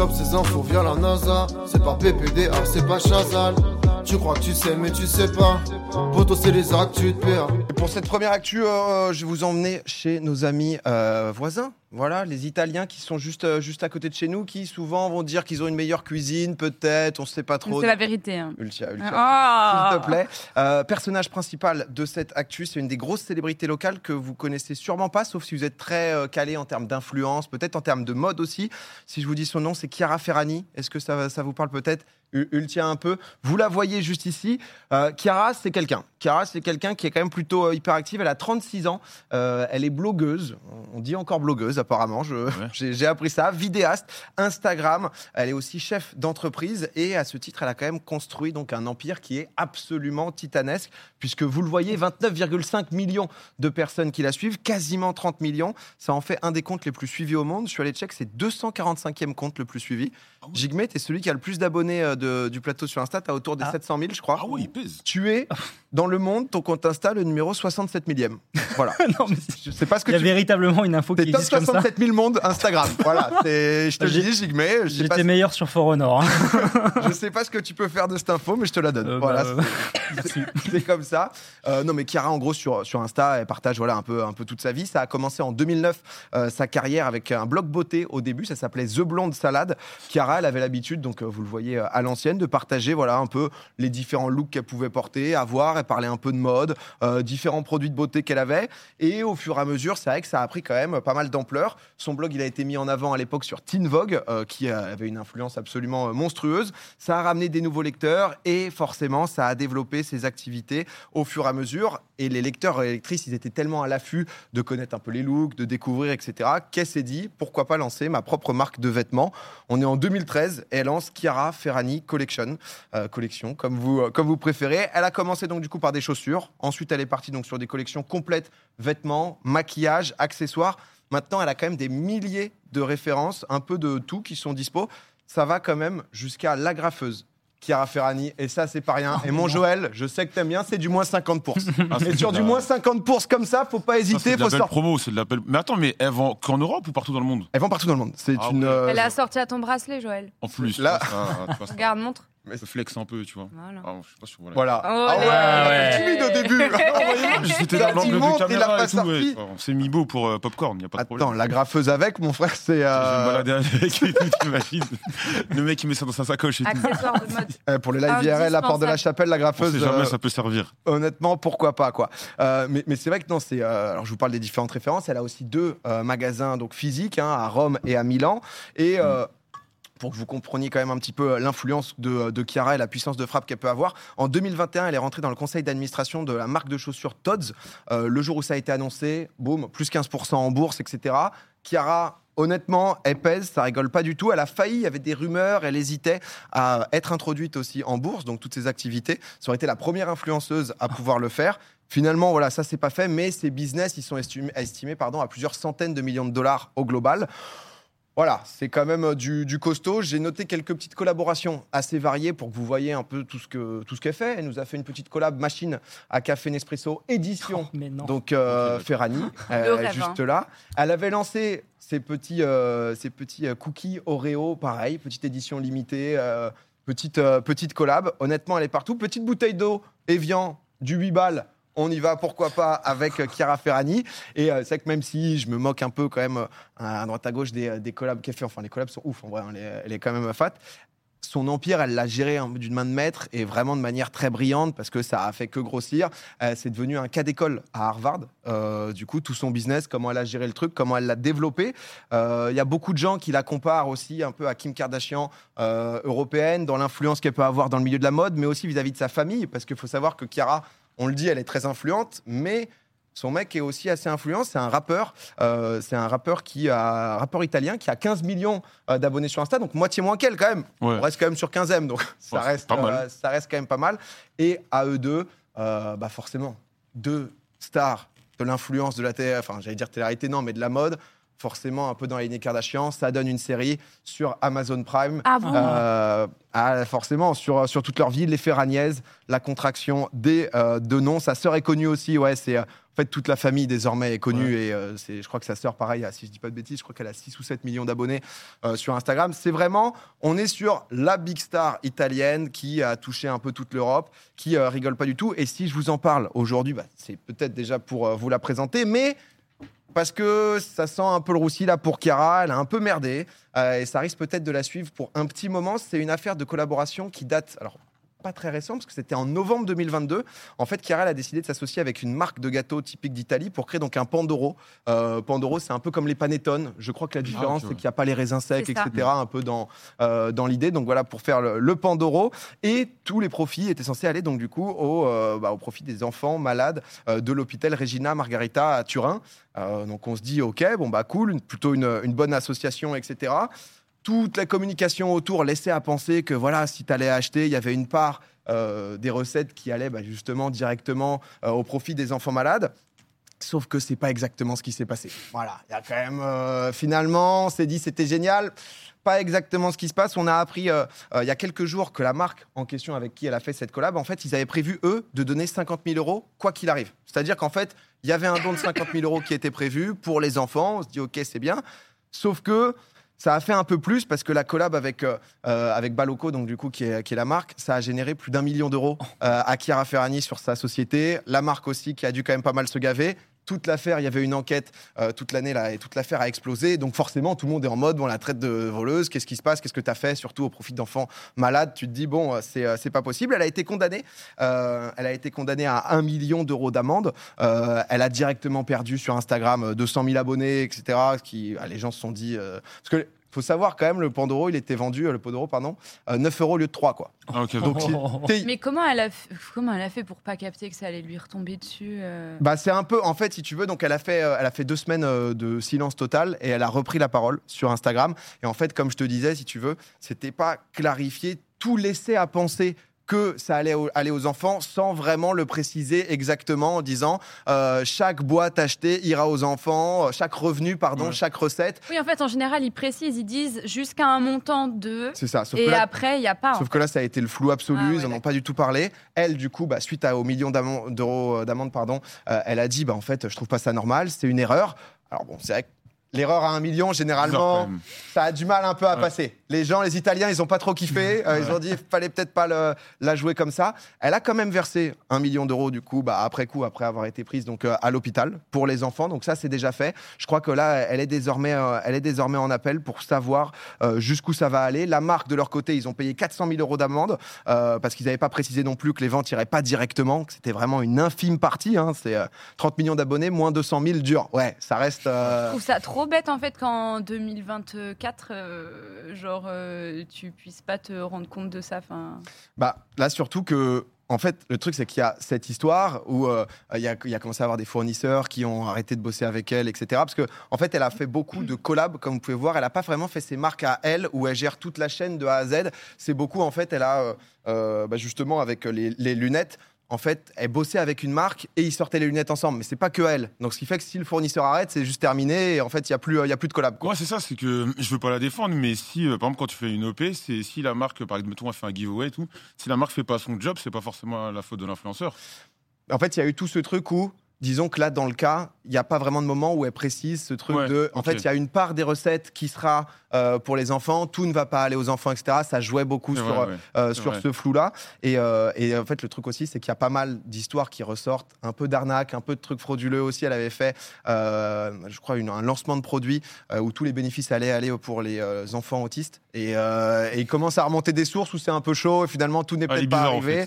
chope ces infos via la NASA. C'est pas PPDA, c'est pas Chazal. Tu crois que tu sais, mais tu sais pas. Poto, c'est les actus de PA. Et pour cette première actu, euh, je vais vous emmener chez nos amis euh, voisins. Voilà, les Italiens qui sont juste, euh, juste à côté de chez nous, qui souvent vont dire qu'ils ont une meilleure cuisine, peut-être, on ne sait pas trop. C'est la vérité. hein. Ultia, Ultia. Ah. S'il te plaît. Euh, personnage principal de cette actu, c'est une des grosses célébrités locales que vous connaissez sûrement pas, sauf si vous êtes très euh, calé en termes d'influence, peut-être en termes de mode aussi. Si je vous dis son nom, c'est Chiara Ferrani. Est-ce que ça, ça vous parle peut-être? Ultia un peu. Vous la voyez juste ici. Euh, Chiara, c'est quelqu'un. Chiara, c'est quelqu'un qui est quand même plutôt euh, hyper active. Elle a 36 ans. Euh, elle est blogueuse. On dit encore blogueuse, apparemment. J'ai appris ça. Vidéaste, Instagram. Elle est aussi chef d'entreprise. Et à ce titre, elle a quand même construit donc un empire qui est absolument titanesque. Puisque vous le voyez, 29,5 millions de personnes qui la suivent, quasiment 30 millions. Ça en fait un des comptes les plus suivis au monde. Je suis allé check, c'est 245e compte le plus suivi. Jigme, tu es celui qui a le plus d'abonnés de- du plateau sur Insta. Tu autour des 700 000, je crois. Ah oui, il pèse. Tu es dans le monde, ton compte Insta, le numéro 67 millième. Voilà. non, mais Je sais pas ce que il y a tu véritablement une info qui existe comme ça. 67 000 monde Instagram. Voilà. Je te le dis, sais, pas, J'étais meilleur sur For Honor. hein. je sais pas ce que tu peux faire de cette info, mais je te la donne. Euh, voilà. bah, c'est- comme ça. Euh, non, mais Chiara, en gros, sur, sur Insta, elle partage voilà, un, peu, un peu toute sa vie. Ça a commencé en 2009, euh, sa carrière avec un blog beauté au début. Ça s'appelait The Blonde Salade. Chiara, elle avait l'habitude, donc euh, vous le voyez euh, à de partager voilà, un peu les différents looks qu'elle pouvait porter, avoir. Elle parlait un peu de mode, euh, différents produits de beauté qu'elle avait. Et au fur et à mesure, c'est vrai que ça a pris quand même pas mal d'ampleur. Son blog, il a été mis en avant à l'époque sur Teen Vogue, euh, qui euh, avait une influence absolument monstrueuse. Ça a ramené des nouveaux lecteurs et forcément, ça a développé ses activités au fur et à mesure. Et les lecteurs et lectrices, ils étaient tellement à l'affût de connaître un peu les looks, de découvrir, etc. Qu'elle s'est dit, pourquoi pas lancer ma propre marque de vêtements On est en 2013 et elle lance Chiara Ferrani Collection, euh, collection comme vous, euh, comme vous préférez. Elle a commencé donc du coup par des chaussures. Ensuite, elle est partie donc sur des collections complètes vêtements, maquillage, accessoires. Maintenant, elle a quand même des milliers de références, un peu de tout qui sont dispo. Ça va quand même jusqu'à l'agrafeuse. Chiara Ferrani, et ça, c'est pas rien. et mon Joël, je sais que t'aimes bien, c'est du moins 50%. Ah, c'est et sur du moins 50% comme ça, faut pas hésiter, c'est de faut la promo, c'est de la belle. Mais attends, mais elles vont qu'en Europe ou partout dans le monde? Elles vont partout dans le monde. C'est Ah une. ouais. euh, Elle a sorti à ton bracelet, Joël. En plus. Là- ça- Regarde, montre. Ça flex un peu, tu vois. Voilà. Ah, je sais pas si voilà. Voilà. Oh ah ouais, là. timide au début. J'étais dans l'angle de caméra et tout. ouais. C'est mis beau pour euh, Popcorn, y a pas de problème. Attends, l'agrafeuse avec, mon frère, c'est. Je vais me euh, balader avec et tout, t'imagines Le mec, il met ça dans sa sacoche et tout. Accessoire de mode. euh, pour les live IRL, la porte de la chapelle, On l'agrafeuse. sait jamais, euh, ça peut servir. honnêtement, pourquoi pas quoi. Euh, mais mais c'est vrai que non, c'est. euh, alors je vous parle des différentes références. Elle a aussi deux euh, magasins donc physiques hein, à Rome et à Milan. Et euh, pour que vous compreniez quand même un petit peu l'influence de, de Chiara et la puissance de frappe qu'elle peut avoir. En 2021, elle est rentrée dans le conseil d'administration de la marque de chaussures Tod's. Euh, le jour où ça a été annoncé, boum, plus 15% en bourse, etc. Chiara, honnêtement, elle pèse, ça rigole pas du tout. Elle a failli, il y avait des rumeurs, elle hésitait à être introduite aussi en bourse, donc toutes ses activités. Ça aurait été la première influenceuse à pouvoir le faire. Finalement, voilà, ça c'est pas fait, mais ces business, ils sont estimés, à plusieurs centaines de millions de dollars au global. Voilà, c'est quand même euh, du, du costaud. J'ai noté quelques petites collaborations assez variées pour que vous voyez un peu tout ce que tout ce qu'elle fait. Elle nous a fait une petite collab machine à café Nespresso édition. Mais non. Donc euh, Ferrani, euh, rêve, juste hein. là. Elle avait lancé ses petits, euh, ses petits euh, cookies Oreo, pareil, petite édition limitée, euh, petite, euh, petite collab. Honnêtement, elle est partout. Petite bouteille d'eau, Evian, du 8 balles. On y va, pourquoi pas, avec euh, Chiara Ferrani. Et euh, c'est que même si je me moque un peu quand même euh, à droite à gauche des, des collabs qu'elle fait, enfin les collabs sont ouf en vrai, hein, elle, est, quand même fat. Son empire, elle l'a géré hein, d'une main de maître et vraiment de manière très brillante parce que ça a fait que grossir. Euh, c'est devenu un cas d'école à Harvard. Euh, du coup, tout son business, comment elle a géré le truc, comment elle l'a développé. Euh, Il y a beaucoup de gens qui la comparent aussi un peu à Kim Kardashian euh, européenne dans l'influence qu'elle peut avoir dans le milieu de la mode, mais aussi vis-à-vis de sa famille, parce qu'il faut savoir que Chiara, on le dit, elle est très influente, mais son mec est aussi assez influent. C'est un rappeur. Euh, c'est un rappeur qui a un rappeur italien qui a 15 millions euh, d'abonnés sur Insta, donc moitié moins qu'elle quand même. Ouais. On reste quand même sur 15e, donc ça Ouais, reste, euh, ça reste quand même pas mal. Et à eux deux, euh, bah forcément, deux stars de l'influence de la télé, enfin j'allais dire télé-réalité, non, mais de la mode. Forcément, un peu dans la lignée Kardashian, ça donne une série sur Amazon Prime. Ah bon Euh, ah, forcément, sur, sur toute leur vie, les Ferragnaises, la contraction des euh, deux noms. Sa sœur est connue aussi, ouais, c'est euh, En fait, toute la famille désormais est connue et euh, c'est, je crois que sa sœur, pareil, si je dis pas de bêtises, je crois qu'elle a 6 ou 7 millions d'abonnés euh, sur Instagram. C'est vraiment, on est sur la big star italienne qui a touché un peu toute l'Europe, qui euh, rigole pas du tout. Et si je vous en parle aujourd'hui, bah, c'est peut-être déjà pour euh, vous la présenter, mais parce que ça sent un peu le roussi là pour Chiara, elle a un peu merdé euh, et ça risque peut-être de la suivre pour un petit moment. C'est une affaire de collaboration qui date, alors pas très récent parce que c'était en novembre 2022. En fait, Chiara elle a décidé de s'associer avec une marque de gâteaux typique d'Italie pour créer donc un Pandoro. Euh, Pandoro, c'est un peu comme les panettone. Je crois que la différence ok, c'est qu'il n'y a pas les raisins secs, etc. Un peu dans euh, dans l'idée. Donc voilà pour faire le, le Pandoro et tous les profits étaient censés aller donc du coup au euh, bah, au profit des enfants malades euh, de l'hôpital Regina Margarita à Turin. Euh, donc on se dit ok bon bah cool, une- plutôt une, une bonne association etc. Toute la communication autour laissait à penser que voilà si tu allais acheter il y avait une part euh, des recettes qui allaient bah, justement directement euh, au profit des enfants malades. Sauf que c'est pas exactement ce qui s'est passé. Voilà, il y a quand même euh, finalement, on s'est dit c'était génial. Pas exactement ce qui se passe. On a appris il y a quelques jours que la marque en question avec qui elle a fait cette collab, en fait, ils avaient prévu eux de donner 50 000 euros quoi qu'il arrive. C'est-à-dire qu'en fait, il y avait un don de 50 000 euros qui était prévu pour les enfants. On se dit ok, c'est bien. Sauf que ça a fait un peu plus parce que la collab avec, euh, euh, avec Baloco, donc du coup, qui est, la marque, ça a généré plus d'un million d'euros euh, à Chiara Ferragni sur sa société. La marque aussi qui a dû quand même pas mal se gaver. Toute l'affaire, il y avait une enquête euh, toute l'année là et toute l'affaire a explosé. Donc forcément, tout le monde est en mode bon, on la traite de voleuse. Qu'est-ce qui se passe Qu'est-ce que tu as fait Surtout au profit d'enfants malades. Tu te dis bon, euh, c'est euh, c'est pas possible. Elle a été condamnée. elle a été condamnée à 1 million d'euros d'amende. Elle a directement perdu sur Instagram euh, 200 000 abonnés, etc. Qui, les gens se sont dit parce que faut savoir quand même le Pandoro, il était vendu euh, le Pandoro pardon, euh, 9 euros au lieu de 3 quoi. Ah, Donc Mais comment elle, a f- comment elle a fait pour pas capter que ça allait lui retomber dessus euh? Bah, c'est un peu, en fait, si tu veux, donc elle a fait, euh, elle a fait deux semaines euh, de silence total et elle a repris la parole sur Instagram. Et en fait, comme je te disais, si tu veux, c'était pas clarifié, tout laissait à penser que ça allait au- aller aux enfants sans vraiment le préciser exactement en disant euh, chaque boîte achetée ira aux enfants, euh, chaque revenu, pardon, Ouais. chaque recette. Oui, en fait, en général, ils précisent, ils disent jusqu'à un montant de. C'est ça. Sauf Et que là, après, il n'y a pas. Sauf que là, ça a été le flou absolu. Ah ouais, ils en ont pas du tout parlé. Elle, du coup, bah, suite à, aux millions d'euros euh, d'amende, pardon, euh, elle a dit, bah, en fait, je trouve pas ça normal. C'est une erreur. Alors bon, c'est vrai que l'erreur à un million, généralement, ça a du mal un peu à Ouais. passer. Les gens, les Italiens, ils ont pas trop kiffé. Euh, Ils ont dit, il fallait peut-être pas le- la jouer comme ça. Elle a quand même versé un million d'euros, du coup, bah, après coup, après avoir été prise donc euh, à l'hôpital pour les enfants. Donc ça, c'est déjà fait. Je crois que là, elle est désormais, euh, elle est désormais en appel pour savoir euh, jusqu'où ça va aller. La marque, de leur côté, ils ont payé 400 000 euros d'amende euh, parce qu'ils n'avaient pas précisé non plus que les ventes iraient pas directement, que c'était vraiment une infime partie. hein. C'est euh, 30 millions d'abonnés, moins 200 000 dur. Ouais, ça reste. euh, Je trouve ça trop bête en fait qu'en 2024, euh, genre, euh, tu puisses pas te rendre compte de ça. Enfin, Bah, là, surtout que. En fait, le truc, c'est qu'il y a cette histoire où euh, il y, a, commencé à avoir des fournisseurs qui ont arrêté de bosser avec elle, etc. Parce que, en fait, elle a fait beaucoup de collabs, comme vous pouvez voir. Elle n'a pas vraiment fait ses marques à elle, où elle gère toute la chaîne de A à Z. C'est beaucoup, en fait, elle a euh, euh, bah, justement avec les lunettes. En fait, elle bossait avec une marque et ils sortaient les lunettes ensemble. Mais c'est pas que elle. Donc, ce qui fait que si le fournisseur arrête, c'est juste terminé. Et en fait, il y a plus, il y a plus de collab. quoi. Ouais, c'est ça, c'est que je veux pas la défendre, mais si, euh, par exemple, quand tu fais une OP, c'est si la marque, par exemple, mettons, elle fait un giveaway et tout, si la marque fait pas son job, c'est pas forcément la faute de l'influenceur. En fait, il y a eu tout ce truc où, disons que là, dans le cas, il n'y a pas vraiment de moment où elle précise ce truc Ouais, de. En fait, il y a une part des recettes qui sera euh, pour les enfants, tout ne va pas aller aux enfants, etc. Ça jouait beaucoup sur, vrai, euh, sur vrai. ce flou-là. Et, euh, et en fait, le truc aussi, c'est qu'il y a pas mal d'histoires qui ressortent, un peu d'arnaque, un peu de trucs frauduleux aussi. Elle avait fait, je crois, une- un lancement de produit où tous les bénéfices allaient aller pour les enfants autistes. Et, et il commence à remonter des sources où c'est un peu chaud et finalement tout n'est Ah, peut-être pas en arrivé.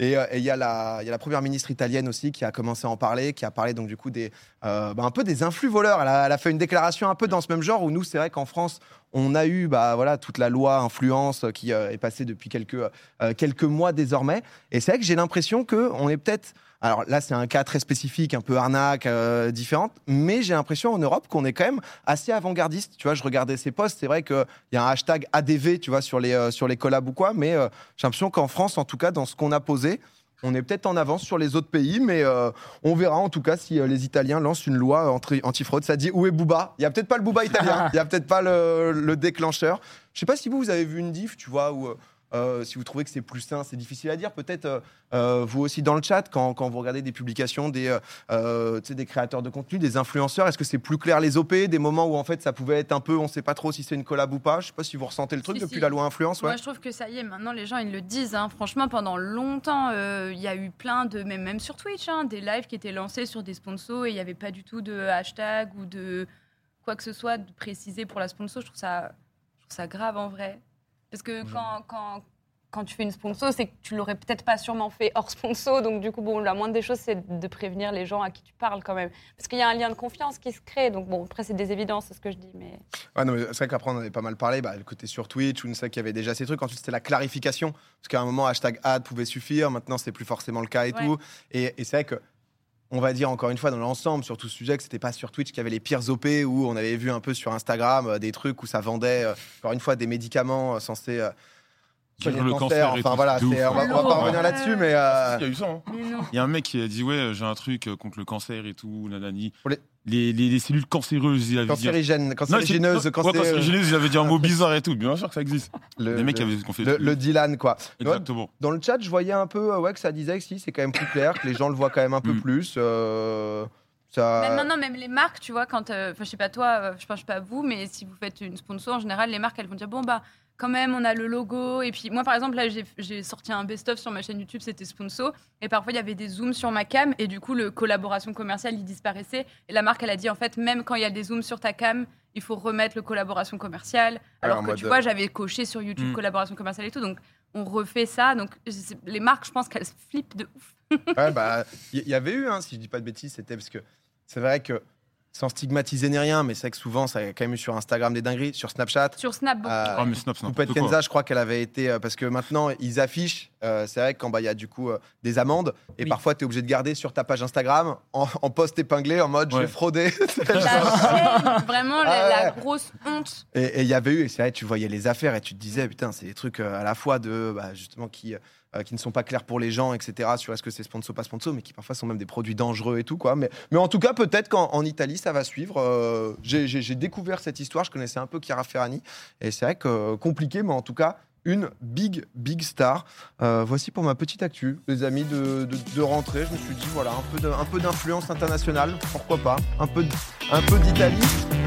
Et il y, y a la première ministre italienne aussi qui a commencé à en parler, qui a parlé donc du coup des, euh, bah, un peu des influx voleurs. Elle a, fait une déclaration un peu dans ce même genre où nous, c'est vrai qu'en France, on a eu bah, voilà, toute la loi influence qui euh, est passée depuis quelques, euh, quelques mois désormais. Et c'est vrai que j'ai l'impression qu'on est peut-être. Alors là, c'est un cas très spécifique, un peu arnaque, euh, différente, mais j'ai l'impression en Europe qu'on est quand même assez avant-gardiste. Tu vois, je regardais ces posts, c'est vrai qu'il y a un hashtag ADV, tu vois, sur les, sur les collabs ou quoi, mais j'ai l'impression qu'en France, en tout cas, dans ce qu'on a posé, on est peut-être en avance sur les autres pays, mais euh, on verra en tout cas si euh, les Italiens lancent une loi anti- anti-fraude. Ça dit où est Booba? Il y a peut-être pas le Booba italien, il y a peut-être pas le, le déclencheur. Je sais pas si vous, vous avez vu une diff, tu vois, où euh, si vous trouvez que c'est plus sain, c'est difficile à dire. Peut-être euh, euh, vous aussi dans le chat, quand, quand vous regardez des publications des, euh, des créateurs de contenu, des influenceurs, est-ce que c'est plus clair les OP, des moments où en fait ça pouvait être un peu, on sait pas trop si c'est une collab ou pas? Je sais pas si vous ressentez le truc Si, depuis si. la loi influence. Ouais. Moi, je trouve que ça y est, maintenant, les gens, ils le disent. hein. Franchement, pendant longtemps, il y a eu plein de, même, même sur Twitch, hein, des lives qui étaient lancés sur des sponsors et il n'y avait pas du tout de hashtag ou de quoi que ce soit de précisé pour la sponsor. Je trouve ça, je trouve ça grave en vrai. Parce que quand, quand, quand tu fais une sponsor, c'est que tu l'aurais peut-être pas sûrement fait hors sponsor. Donc, du coup, bon, la moindre des choses, c'est de prévenir les gens à qui tu parles quand même. Parce qu'il y a un lien de confiance qui se crée. Donc, bon, après, c'est des évidences, c'est ce que je dis. Mais... Ouais, mais c'est vrai qu'après, on en avait pas mal parlé. Bah, le côté sur Twitch, on sait qu'il y avait déjà ces trucs. Ensuite, c'était la clarification. Parce qu'à un moment, hashtag ad pouvait suffire. Maintenant, c'est plus forcément le cas et Ouais. tout. Et, et c'est vrai que. On va dire encore une fois dans l'ensemble sur tout ce sujet que c'était pas sur Twitch qu'il y avait les pires OP où on avait vu un peu sur Instagram euh, des trucs où ça vendait euh, encore une fois des médicaments euh, censés euh, soigner le le cancer. Enfin tout, voilà, ouf, c'est- on va, ouais. on va pas revenir ouais. là-dessus, mais euh, Il y a eu ça. hein. Mais non. Il y a un mec qui a dit Ouais, j'ai un truc contre le cancer et tout, nanani. Pour les- Les, les, les cellules cancéreuses, il avait dit. cancérigène, c'est- cancérigineuse, ouais, cancé- cancérigéneuse, il avait dit un mot bizarre et tout. Bien sûr que ça existe. le, Les mecs qui le- avaient fait le, le Dylan quoi. Exactement. Dans le chat, je voyais un peu euh, ouais, que ça disait que si, c'est quand même plus clair, que les gens le voient quand même un peu Mm. plus. euh, ça... Même maintenant, même les marques, tu vois, quand. euh, Enfin, je sais pas toi, euh, je pense pas à vous, mais si vous faites une sponsor, en général, les marques, elles vont dire bon, bah, quand même, on a le logo. Et puis, moi, par exemple, là, j'ai- sorti un best-of sur ma chaîne YouTube, c'était sponsor. Et parfois, il y avait des zooms sur ma cam. Et du coup, le collaboration commerciale, il disparaissait. Et la marque, elle a dit, en fait, même quand il y a des zooms sur ta cam, il faut remettre le collaboration commerciale. Alors en que tu vois, euh, j'avais coché sur YouTube Mm. collaboration commerciale et tout. Donc, on refait ça. Donc, les marques, je pense qu'elles flippent de ouf. Ouais, bah, il y, y avait eu, hein, si je dis pas de bêtises, c'était parce que c'est vrai que sans stigmatiser ni rien, mais c'est vrai que souvent, ça a quand même eu sur Instagram des dingueries, sur Snapchat. Sur Snap, beaucoup. Euh, Ah, mais Snap, c'est Poupette. Kenza, je crois qu'elle avait été. euh, parce que maintenant, ils affichent. euh, c'est vrai que quand bah, il y a du coup euh, des amendes, et Oui. parfois, tu es obligé de garder sur ta page Instagram en, en post épinglé en mode je Ouais. vais frauder. La chaîne, vraiment, la, Ah la ouais. grosse honte. Et il y avait eu, et c'est vrai, tu voyais les affaires et tu te disais, putain, c'est des trucs euh, à la fois de, bah, justement, qui, euh, qui ne sont pas clairs pour les gens, etc., sur est-ce que c'est sponsor pas sponsor, mais qui parfois sont même des produits dangereux et tout, quoi. Mais, mais en tout cas, peut-être qu'en en Italie, ça va suivre. Euh, j'ai- découvert cette histoire, je connaissais un peu Chiara Ferrani, et c'est vrai que euh, compliqué, mais en tout cas, une big, big star. Voici pour ma petite actu, les amis, de, de, rentrée. Je me suis dit, voilà, un peu d'influence internationale, pourquoi pas, un peu, un peu d'Italie.